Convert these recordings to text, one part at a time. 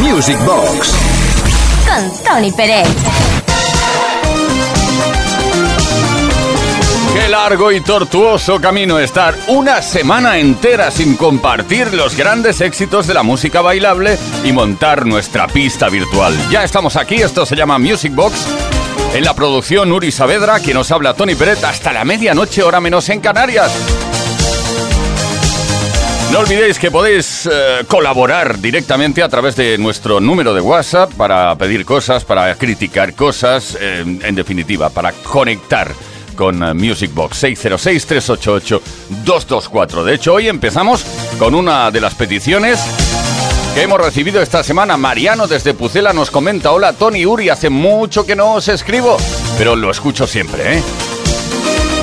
Music Box con Tony Pérez. Qué largo y tortuoso camino estar una semana entera sin compartir los grandes éxitos de la música bailable y montar nuestra pista virtual. Ya estamos aquí, esto se llama Music Box. En la producción Uri Saavedra, quien nos habla Tony Peret hasta la medianoche, hora menos en Canarias. No olvidéis que podéis eh, colaborar directamente a través de nuestro número de WhatsApp para pedir cosas, para criticar cosas, eh, en definitiva, para conectar con eh, Music Box 606-388-224. De hecho, hoy empezamos con una de las peticiones que hemos recibido esta semana. Mariano desde Pucela nos comenta, hola Tony Uri, hace mucho que no os escribo, pero lo escucho siempre, ¿eh?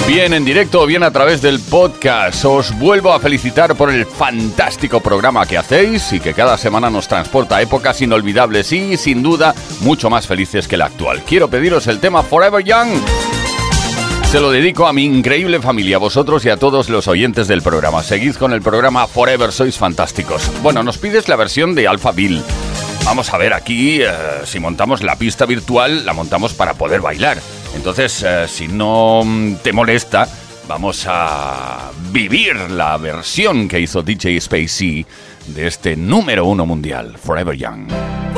Bien en directo o bien a través del podcast. Os vuelvo a felicitar por el fantástico programa que hacéis y que cada semana nos transporta a épocas inolvidables y, sin duda, mucho más felices que la actual. Quiero pediros el tema Forever Young. Se lo dedico a mi increíble familia, a vosotros y a todos los oyentes del programa. Seguid con el programa Forever, sois fantásticos. Bueno, nos pides la versión de Alpha Bill. Vamos a ver, aquí, eh, si montamos la pista virtual, la montamos para poder bailar. Entonces, eh, si no te molesta, vamos a vivir la versión que hizo DJ Spacey de este número uno mundial, Forever Young.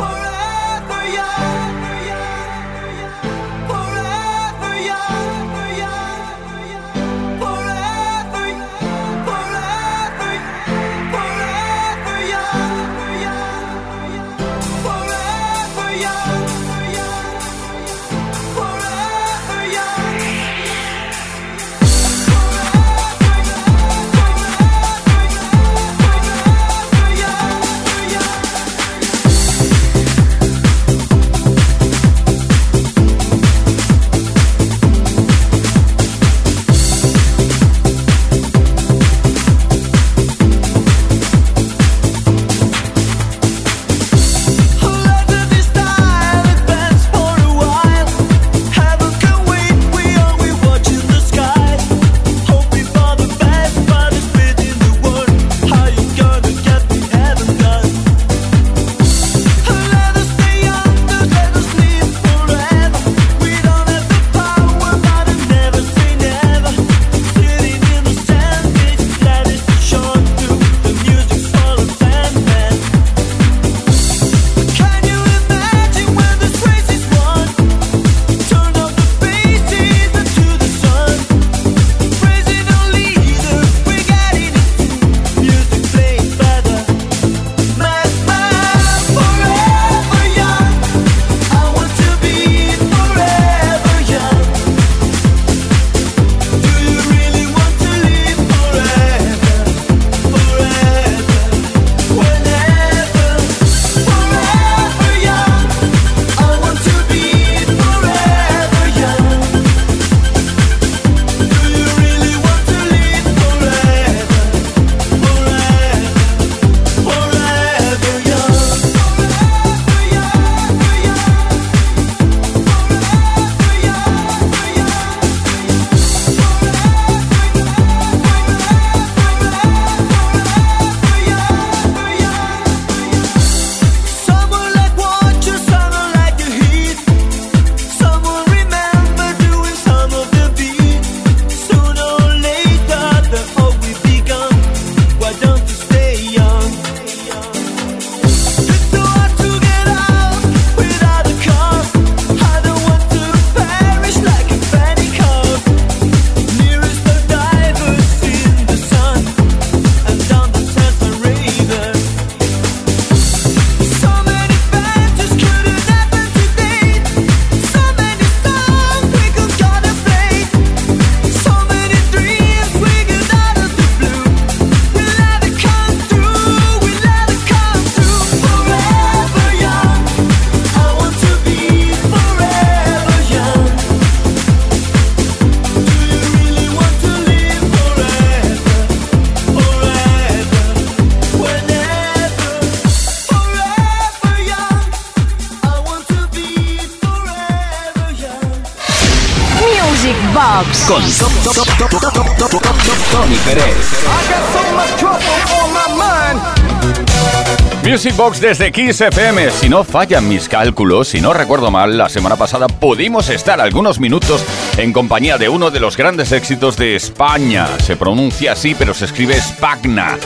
Music Box desde Kiss FM. Si no fallan mis cálculos, si no recuerdo mal, la semana pasada pudimos estar algunos minutos en compañía de uno de los grandes éxitos de España. Se pronuncia así, pero se escribe Spagna.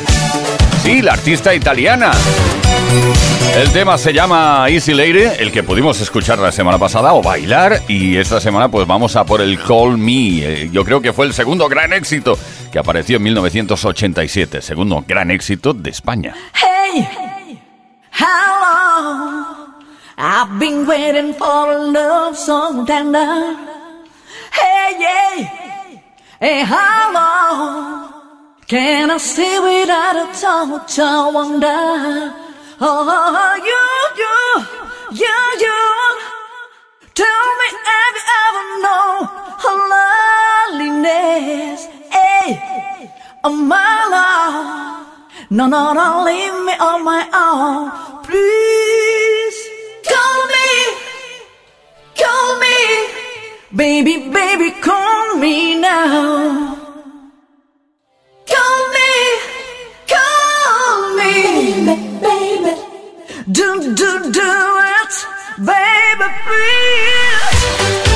Sí, la artista italiana. El tema se llama Easy Lady, el que pudimos escuchar la semana pasada o bailar y esta semana pues vamos a por el Call Me. Eh, yo creo que fue el segundo gran éxito que apareció en 1987, segundo gran éxito de España. Hey. How long I've been waiting for a love so tender. Hey, yeah. Hey, how long can I stay without a touch? I wonder. Oh, you, you, you, you. Tell me, have you ever known her loneliness? Hey, oh my love. No, no, don't leave me on my own. Please call me, call me, baby, baby, call me now. Call me, call me, baby, baby. Do, do, do it, baby, please.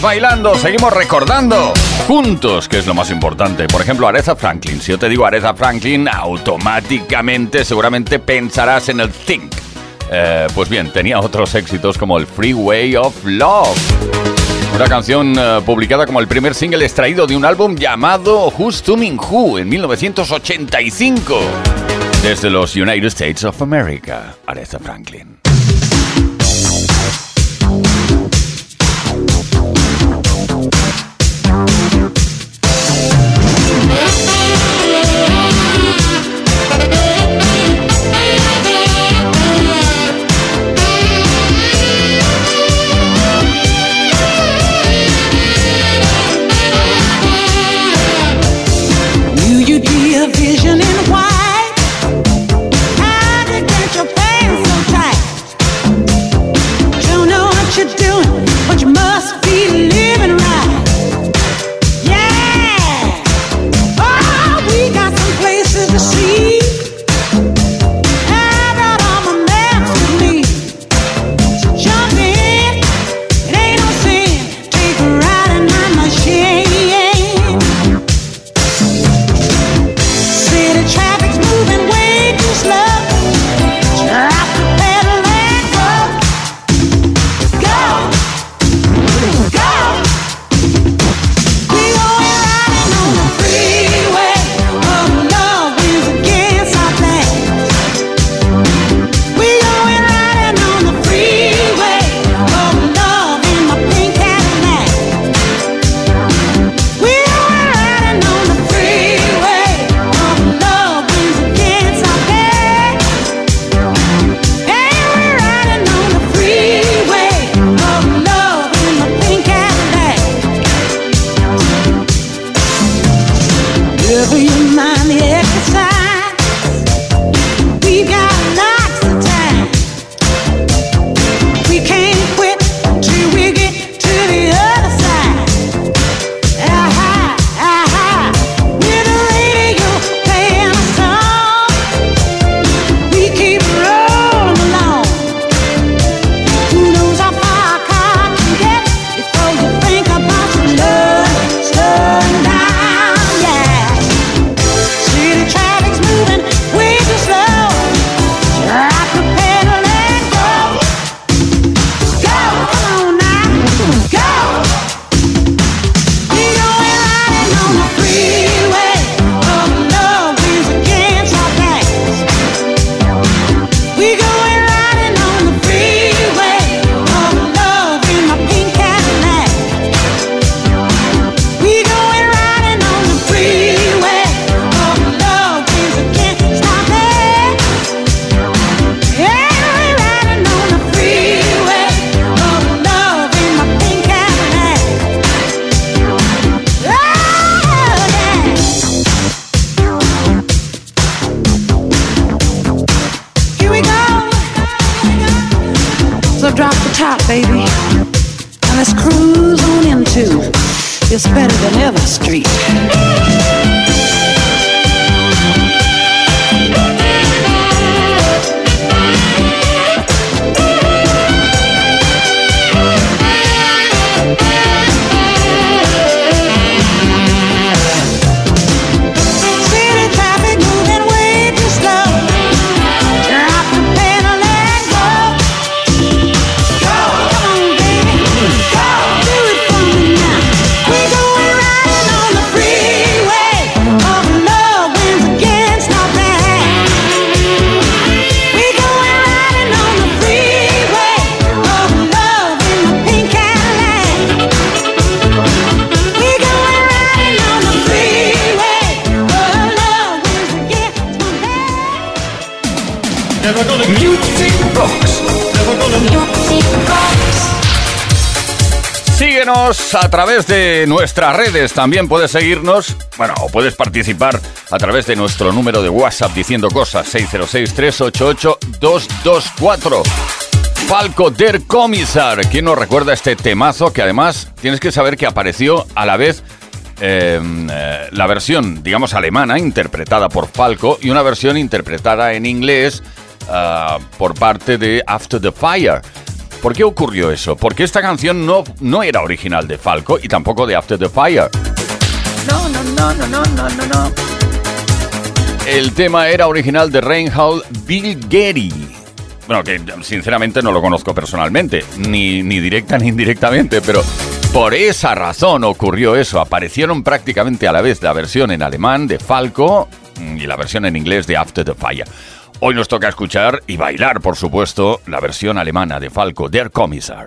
Bailando, seguimos recordando juntos, que es lo más importante. Por ejemplo, Aretha Franklin. Si yo te digo Aretha Franklin, automáticamente seguramente pensarás en el Think. Eh, pues bien, tenía otros éxitos como el Freeway of Love. Una canción eh, publicada como el primer single extraído de un álbum llamado Who's Tuning Who en 1985. Desde los United States of America, Aretha Franklin. A través de nuestras redes. También puedes seguirnos, bueno, o puedes participar a través de nuestro número de WhatsApp diciendo cosas 606-388-224. Falco der Commissar. ¿Quién nos recuerda este temazo que además tienes que saber que apareció a la vez em, eh, la versión, digamos, alemana, interpretada por Falco, y una versión interpretada en inglés ah, por parte de After the Fire. ¿Por qué ocurrió eso? Porque esta canción no, no era original de Falco y tampoco de After the Fire. No, no, no, no, no, no, no, no. El tema era original de Reinhold Bill Getty. Bueno, que sinceramente no lo conozco personalmente, ni, ni directa ni indirectamente, pero por esa razón ocurrió eso. Aparecieron prácticamente a la vez la versión en alemán de Falco y la versión en inglés de After the Fire. Hoy nos toca escuchar y bailar, por supuesto, la versión alemana de Falco, Der Kommissar.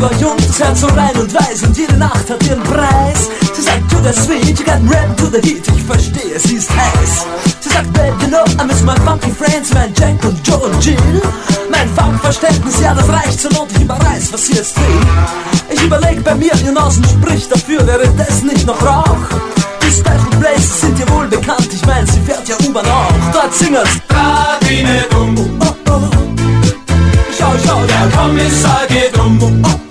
War jung, das Herz so rein und weiß und jede Nacht hat ihren Preis. Sie sagt, to the sweet, you got rap to the heat, ich verstehe, sie ist heiß. Sie sagt, babe, you know, I miss my funky friends, mein Jack und Joe und Jill. Mein Funkverständnis, ja, das reicht zur Not, ich überreiß, was sie jetzt will. Ich überleg bei mir, ihr Nasen spricht dafür, wäre das nicht noch Rauch? Die Special Places sind dir wohl bekannt, ich mein, sie fährt ja U-Bahn auch. Dort singen's. Radine dumm, Oh, oh. Schau, schau, der Kommissar geht um. Oh, oh.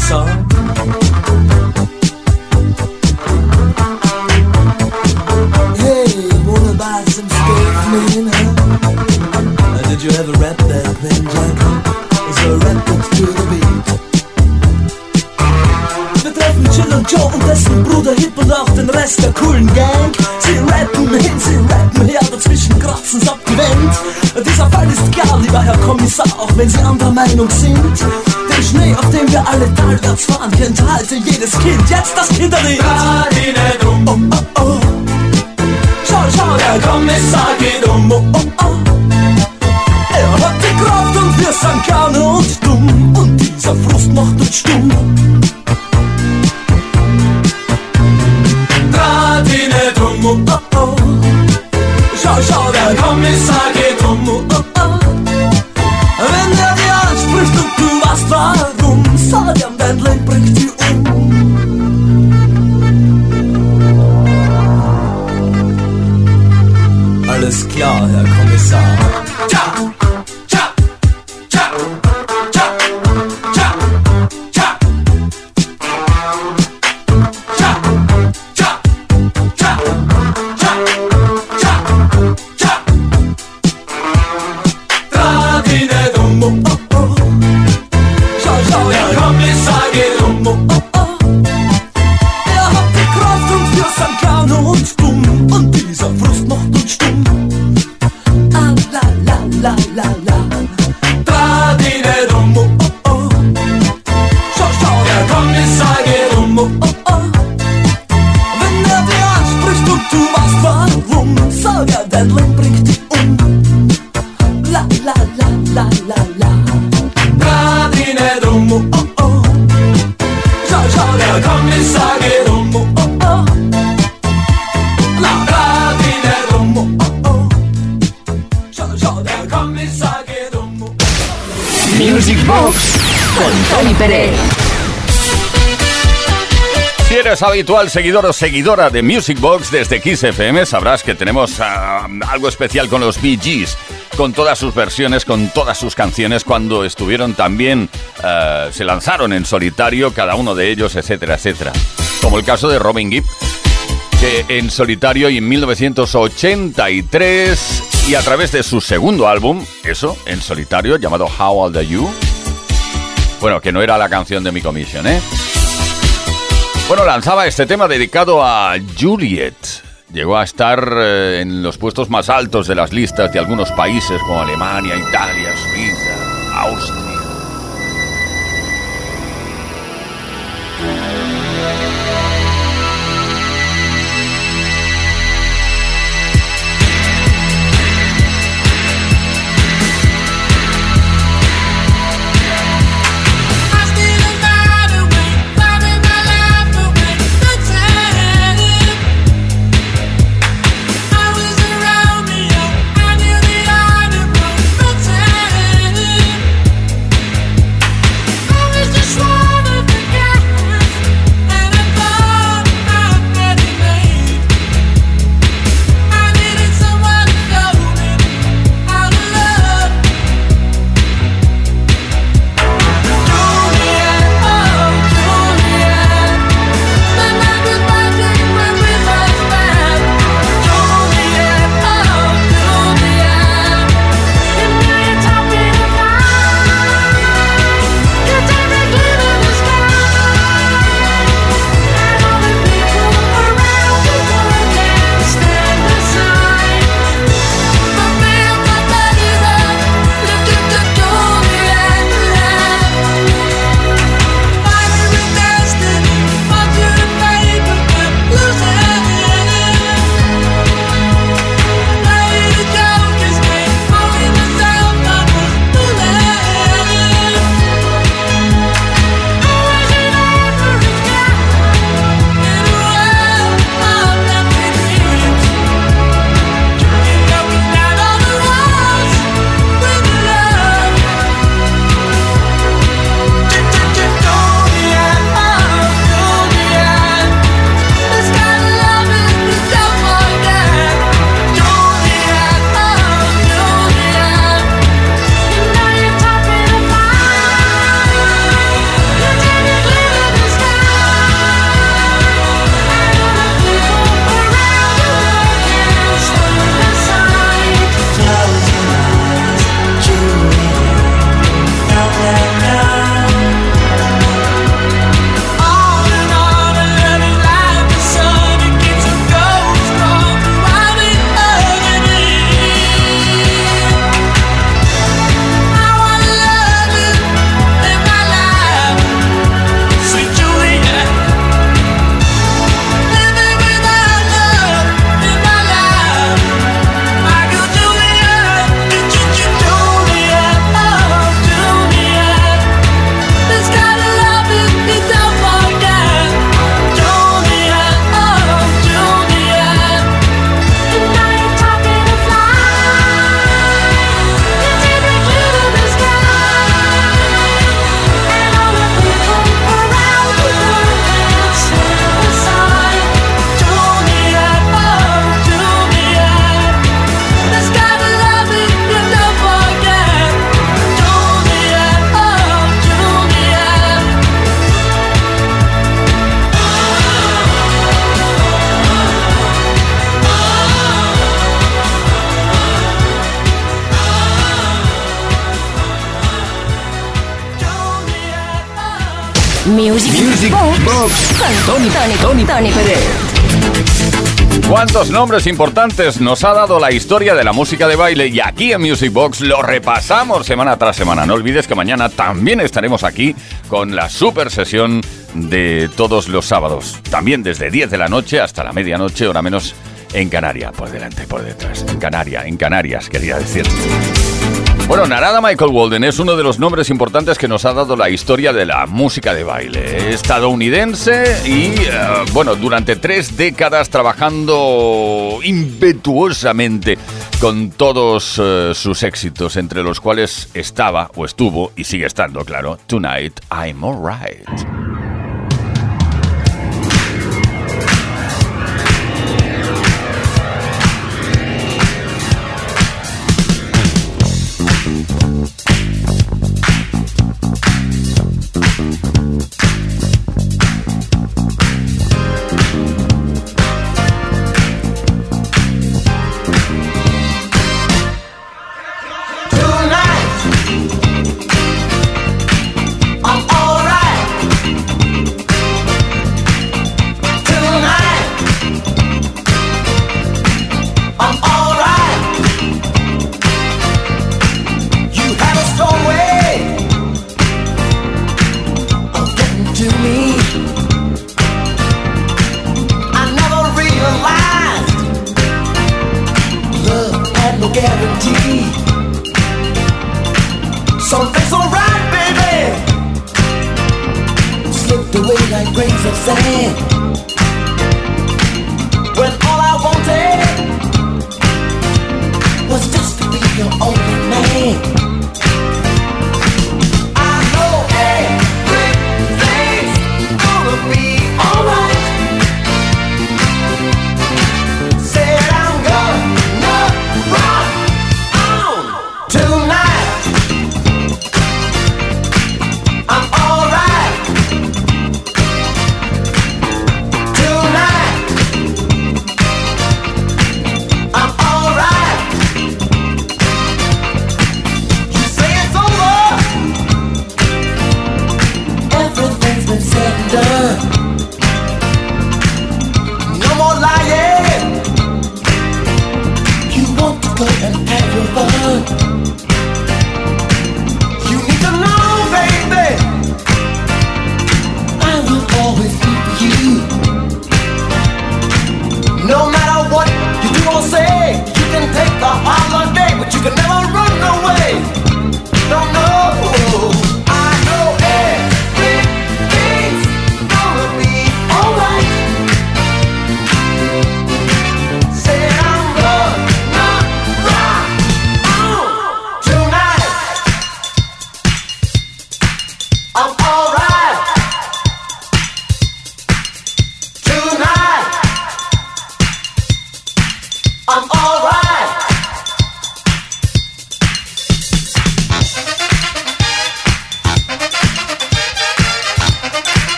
Kommissar. Hey, wanna buy some steak, man? Huh? Uh, did you ever rap that then, Jack? So rap it to the beat. Wir treffen Jill und Joe und dessen Bruder Hip und auch den Rest der coolen Gang. Sie rappen hin, sie rappen her, dazwischen kratzen's ab die Wand. Dieser Fall ist klar, lieber Herr Kommissar, auch wenn Sie anderer Meinung sind. Schnee, auf dem wir alle talwärts fahren, kennt halte jedes Kind. Jetzt das Kinderlied. Radine dumm, Oh, oh, oh. Schau, schau, der Kommissar geht um. Oh, oh, oh. Er hat die Kraft und wir sind gerne und dumm. Und dieser Frust macht uns stumm. Radine dumm, Oh, oh. Schau, schau, der Kommissar geht um. Oh, Oh, oh. Eres habitual seguidor o seguidora de Music Box desde Kiss FM, sabrás que tenemos ah, algo especial con los Bee Gees, con todas sus versiones, con todas sus canciones, cuando estuvieron también, ah, se lanzaron en solitario, cada uno de ellos, etcétera, etcétera. Como el caso de Robin Gibb, que en solitario y en 1983, y a través de su segundo álbum, eso, en solitario, llamado How Old Are You, bueno, que no era la canción de mi comisión, ¿eh? Bueno, lanzaba este tema dedicado a Juliet. Llegó a estar eh, en los puestos más altos de las listas de algunos países como Alemania, Italia, ¿Cuántos nombres importantes nos ha dado la historia de la música de baile? Y aquí en Music Box lo repasamos semana tras semana. No olvides que mañana también estaremos aquí con la super sesión de todos los sábados. También desde 10 de la noche hasta la medianoche, hora menos en Canarias. Por delante por detrás. En en Canarias, quería decir. Bueno, Narada Michael Walden es uno de los nombres importantes que nos ha dado la historia de la música de baile. Estadounidense y, eh, bueno, durante tres décadas trabajando impetuosamente con todos eh, sus éxitos, entre los cuales estaba, o estuvo, y sigue estando, claro, Tonight I'm Alright. Tonight, I'm alright.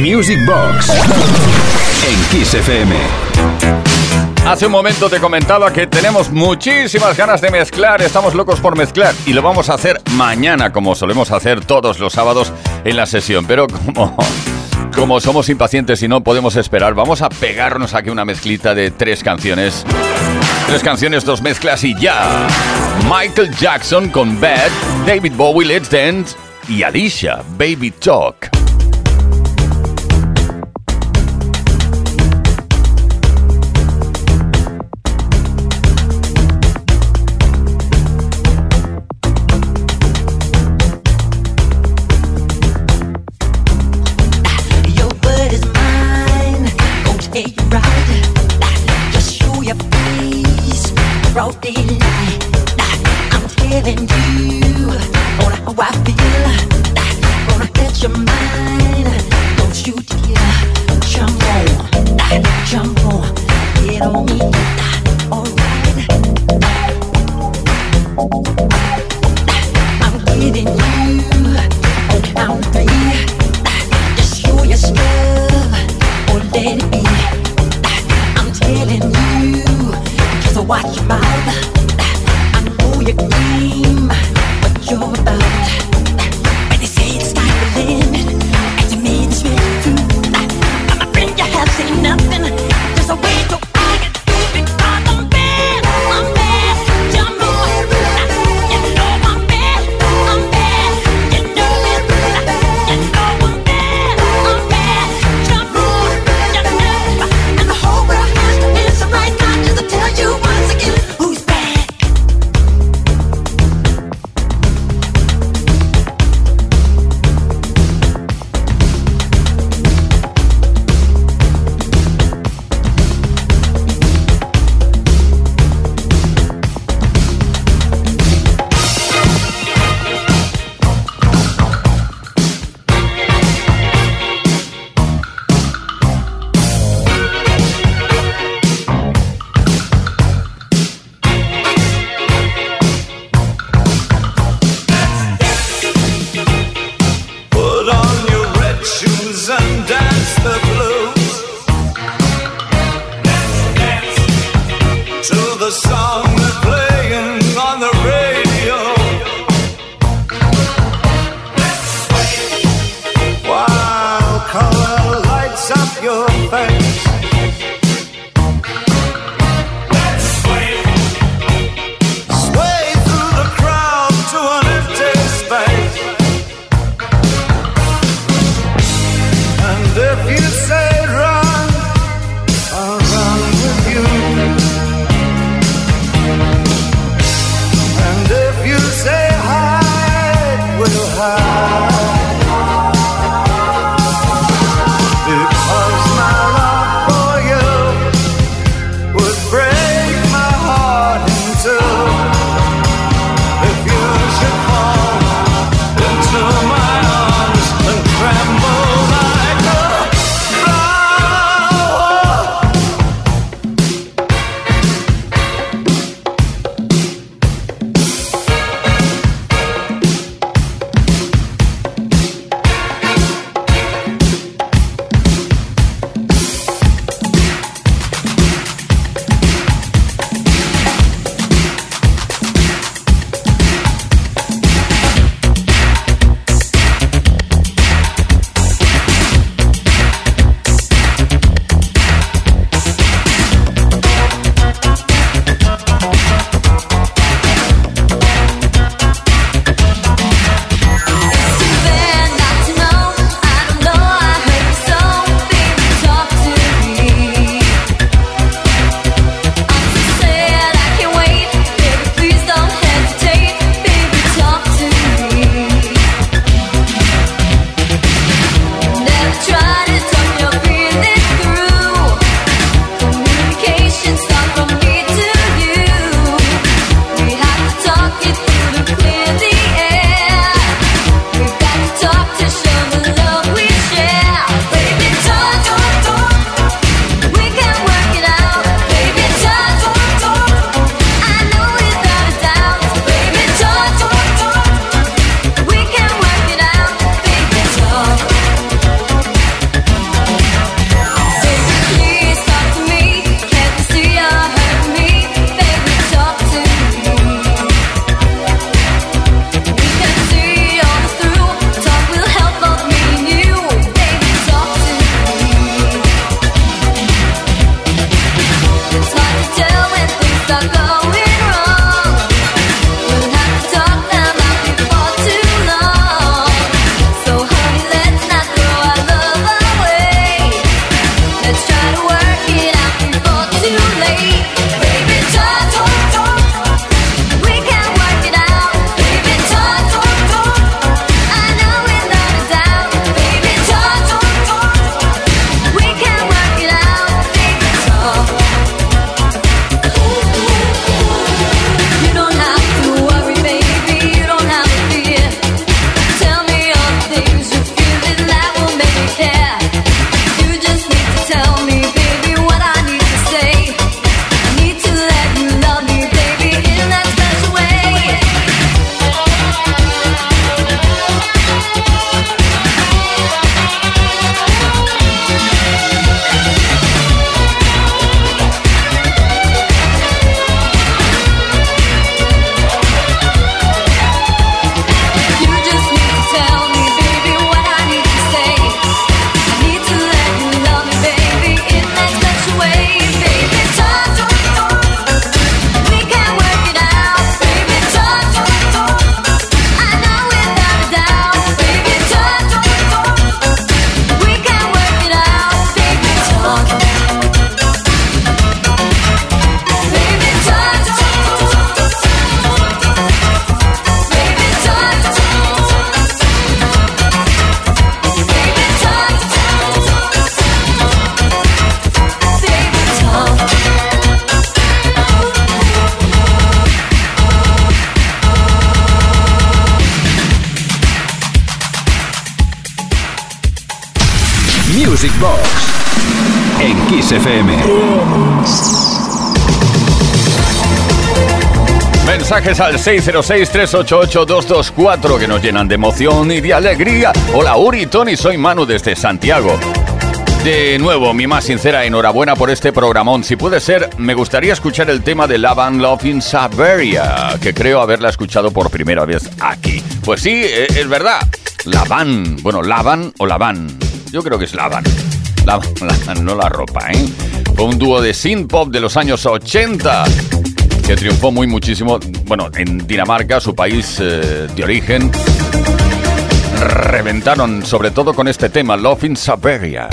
Music Box en Kiss FM. Hace un momento te comentaba que tenemos muchísimas ganas de mezclar, estamos locos por mezclar y lo vamos a hacer mañana como solemos hacer todos los sábados en la sesión, pero como como somos impacientes y no podemos esperar, vamos a pegarnos aquí una mezclita de tres canciones. Tres canciones, dos mezclas y ya. Michael Jackson con Bad, David Bowie, Let's Dance y Alicia, Baby Talk. En Kiss FM. Mensajes al 606-388-224 que nos llenan de emoción y de alegría. Hola Uri, Tony, soy Manu desde Santiago. De nuevo, mi más sincera enhorabuena por este programón. Si puede ser, me gustaría escuchar el tema de Lavan Love in Siberia, que creo haberla escuchado por primera vez aquí. Pues sí, e- es verdad. Lavan, bueno, Lavan o Lavan. Yo creo que es Lavan. Lavan, no la ropa, ¿eh? Fue un dúo de synth pop de los años 80 que triunfó muy muchísimo, bueno, en Dinamarca, su país eh, de origen. Reventaron sobre todo con este tema, Love in Siberia.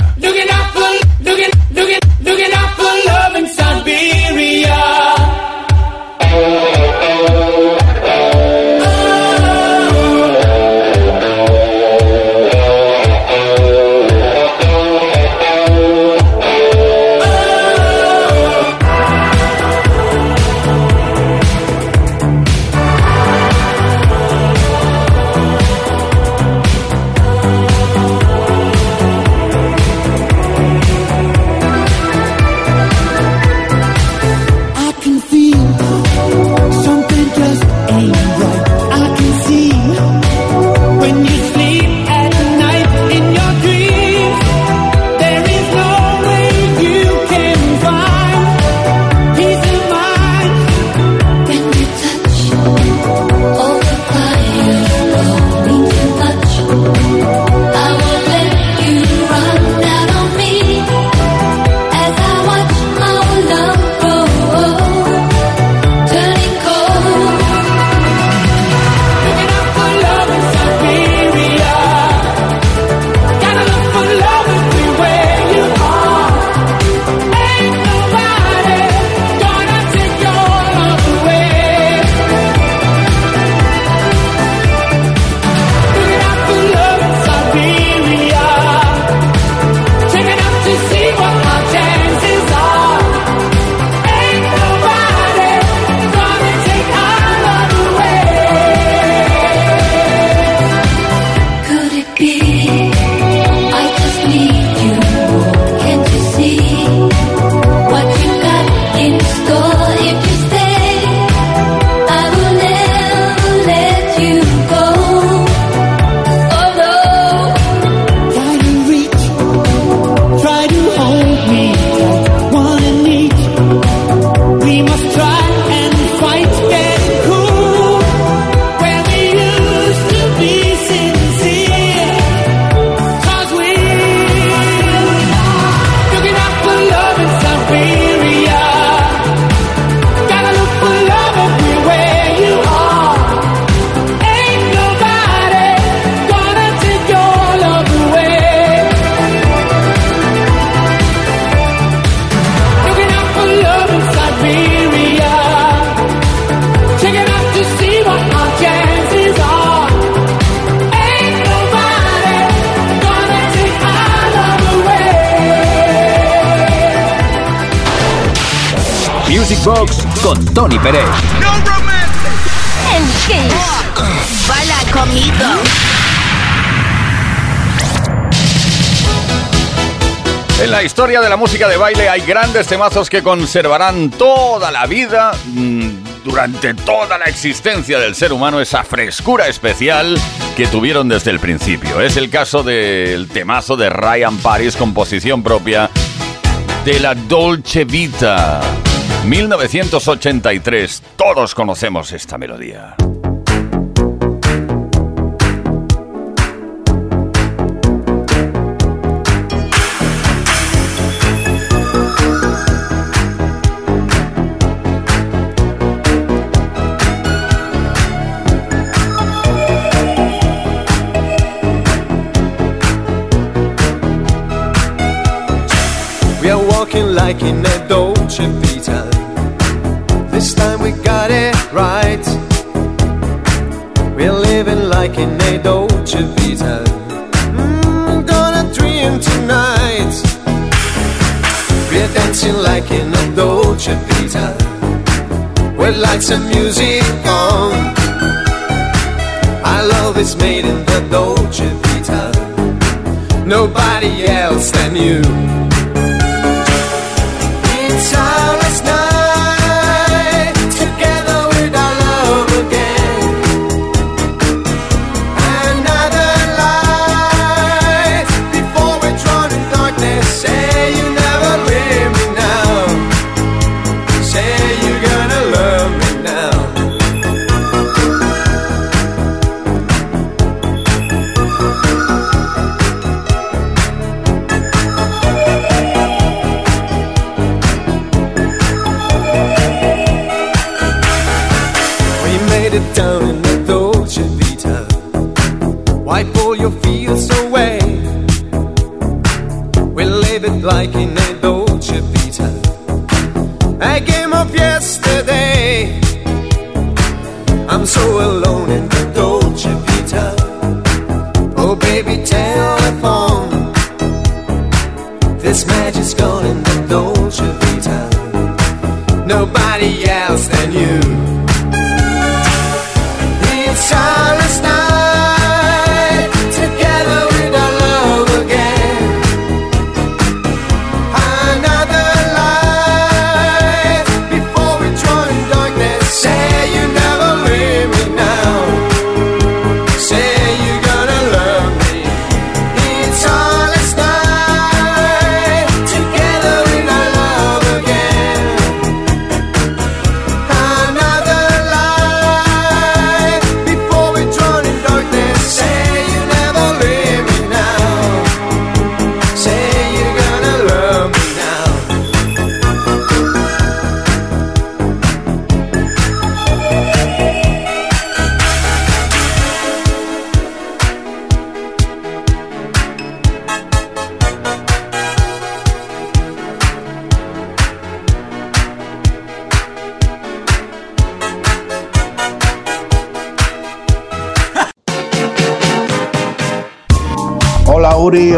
Tony Pérez. En Kiss. Baila conmigo. En la historia de la música de baile hay grandes temazos que conservarán toda la vida, mm, durante toda la existencia del ser humano, esa frescura especial que tuvieron desde el principio. Es el caso del temazo de Ryan Paris, composición propia de la Dolce Vita. 1983. Todos conocemos esta melodía. Like in a Dolce Vita. Mm, gonna dream tonight. We're dancing like in a Dolce Vita. With lights and music on. Our love is made in the Dolce Vita. nobody else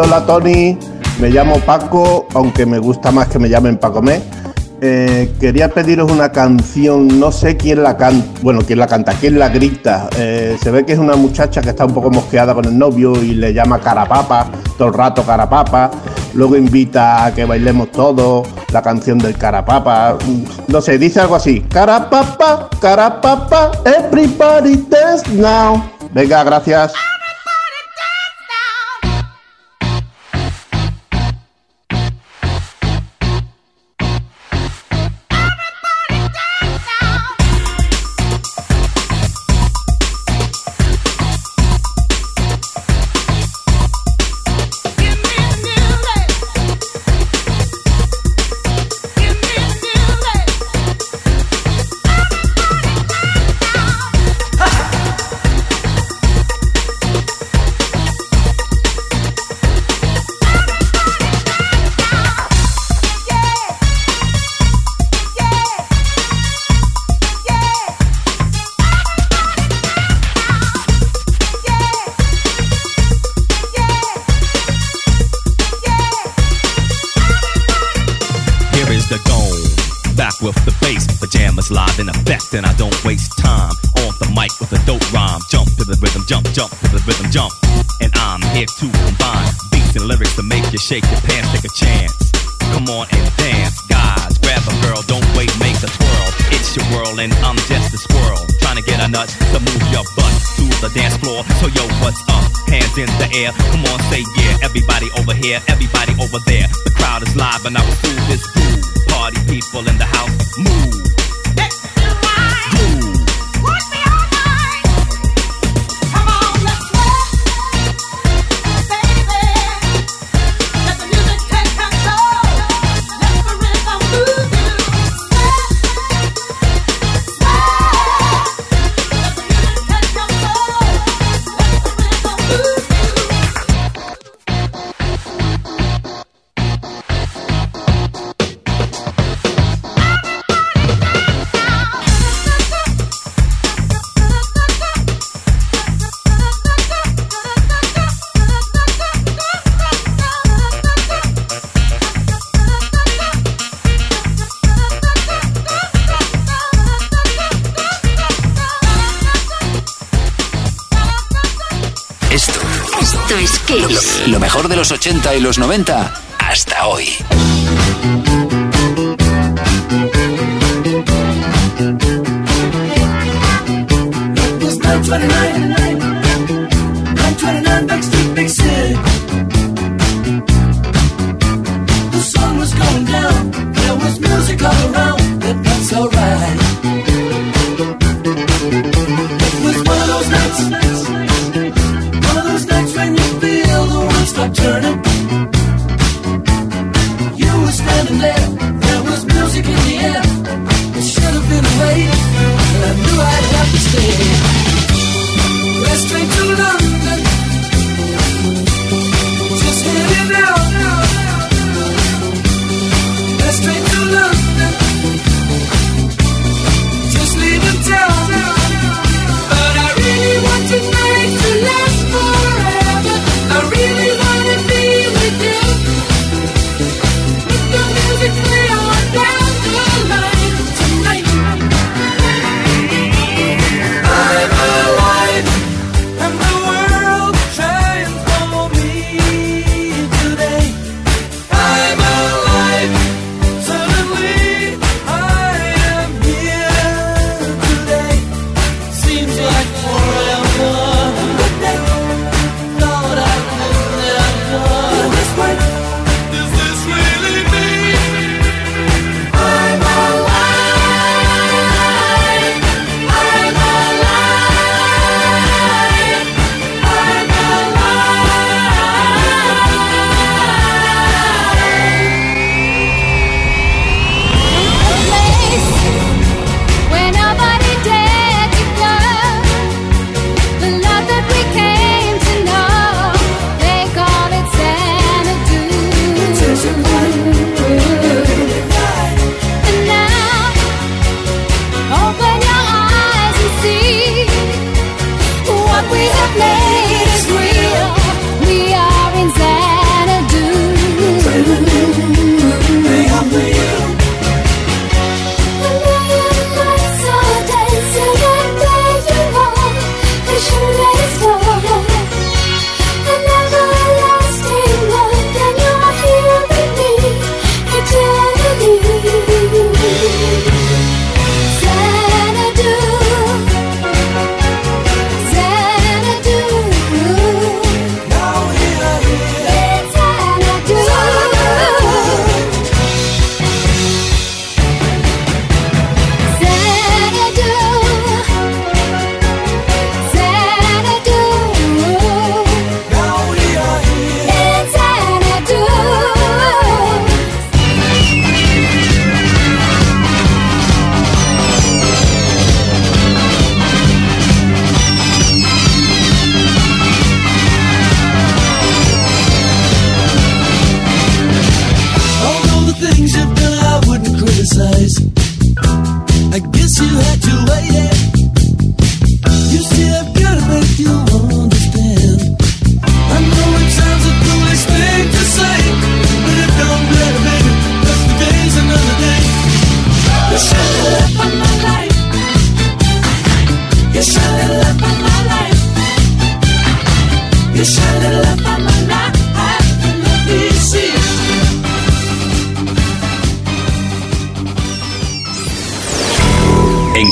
Hola Tony, me llamo Paco, aunque me gusta más que me llamen Pacomé. Eh, quería pediros una canción, no sé quién la canta, bueno, quién la canta, quién la grita. Eh, se ve que es una muchacha que está un poco mosqueada con el novio y le llama carapapa, todo el rato carapapa. Luego invita a que bailemos todos la canción del carapapa. Mm, No sé, dice algo así. Carapapa, carapapa, everybody dance now. Venga, gracias. Back with the bass, pajamas live in effect, and I don't waste time. On the mic with a dope rhyme, jump to the rhythm, jump, jump to the rhythm, jump. And I'm here to combine beats and lyrics to make you shake your pants, take a chance. Come on and dance, guys. Grab a girl, don't wait, make a twirl. It's your world, and I'm just a squirrel. Trying to get a nut to move your butt to the dance floor. So, yo, what's up? Hands in the air. Come on, say yeah. Everybody over here, everybody over there. The crowd is live, and I will do this groove. Party people in the house, move. los 80 y los 90 hasta hoy. The sun was going down, there was music all around, but that's alright.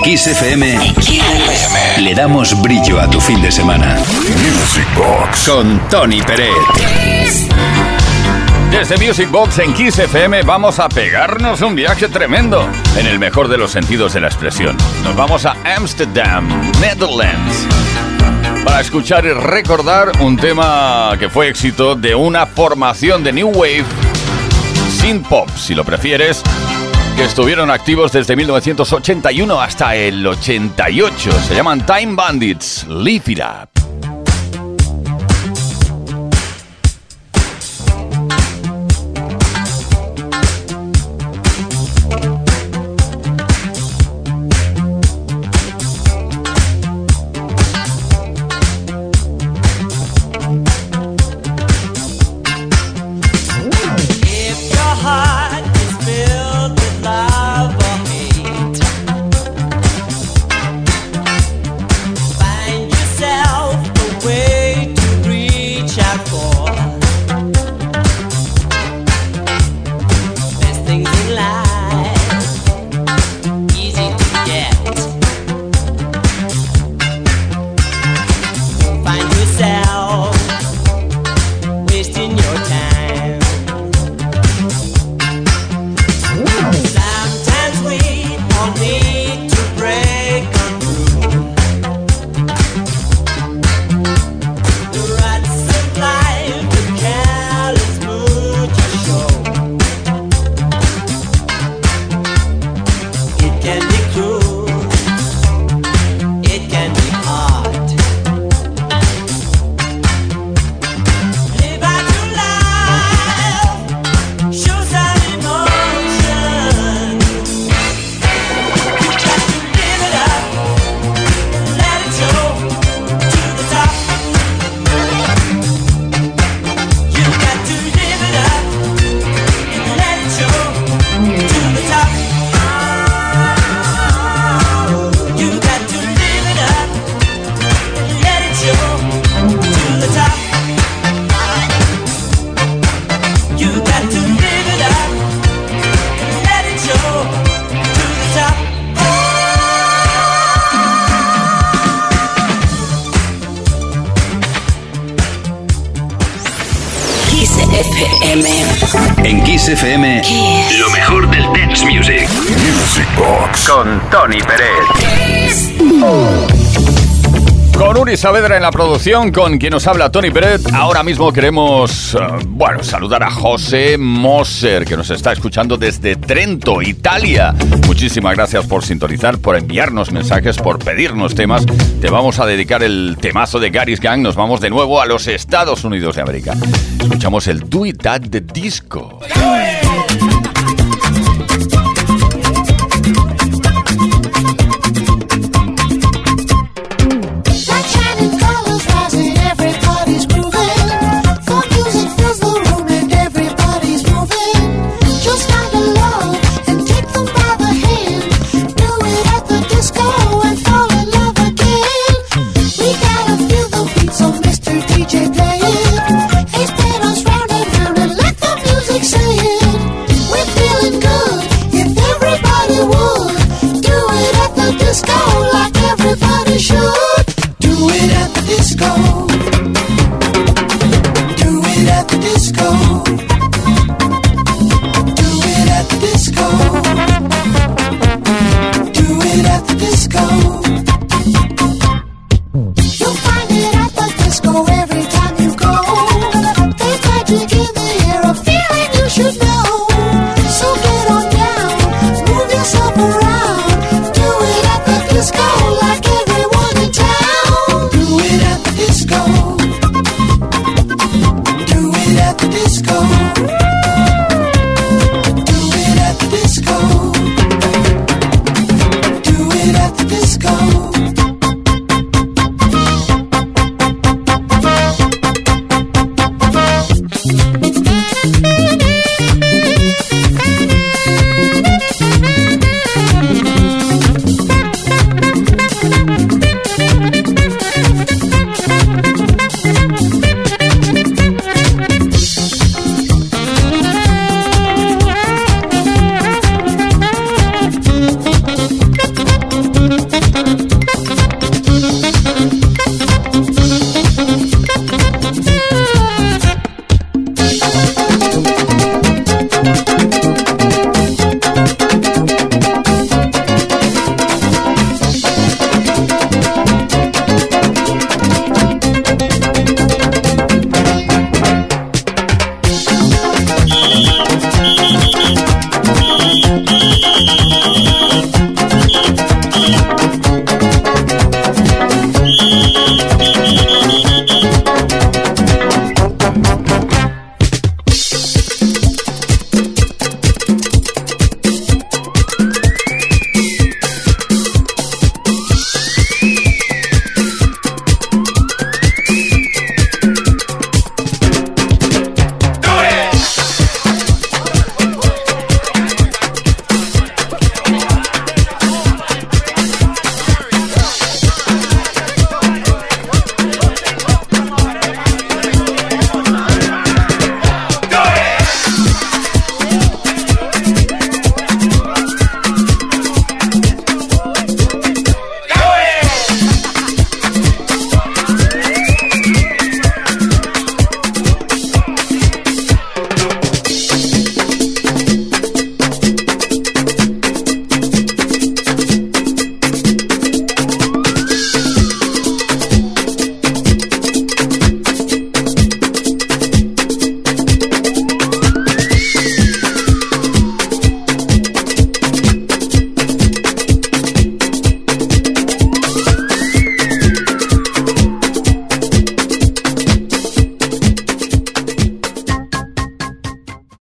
Kiss FM le damos brillo a tu fin de semana. Music Box con Tony Pérez. Desde Music Box en Kiss FM vamos a pegarnos un viaje tremendo, en el mejor de los sentidos de la expresión. Nos vamos a Amsterdam, Netherlands, para escuchar y recordar un tema que fue éxito de una formación de New Wave, Sin Pop, si lo prefieres, que estuvieron activos desde 1981 hasta el 88. Se llaman Time Bandits. Leave it up. Saavedra en la producción, con quien nos habla Tony Pérez. Ahora mismo queremos, eh, bueno, saludar a José Moser, que nos está escuchando desde Trento, Italia. Muchísimas gracias por sintonizar, por enviarnos mensajes, por pedirnos temas. Te vamos a dedicar el temazo de Gary's Gang. Nos vamos de nuevo a los Estados Unidos de América. Escuchamos el Do It That de Disco.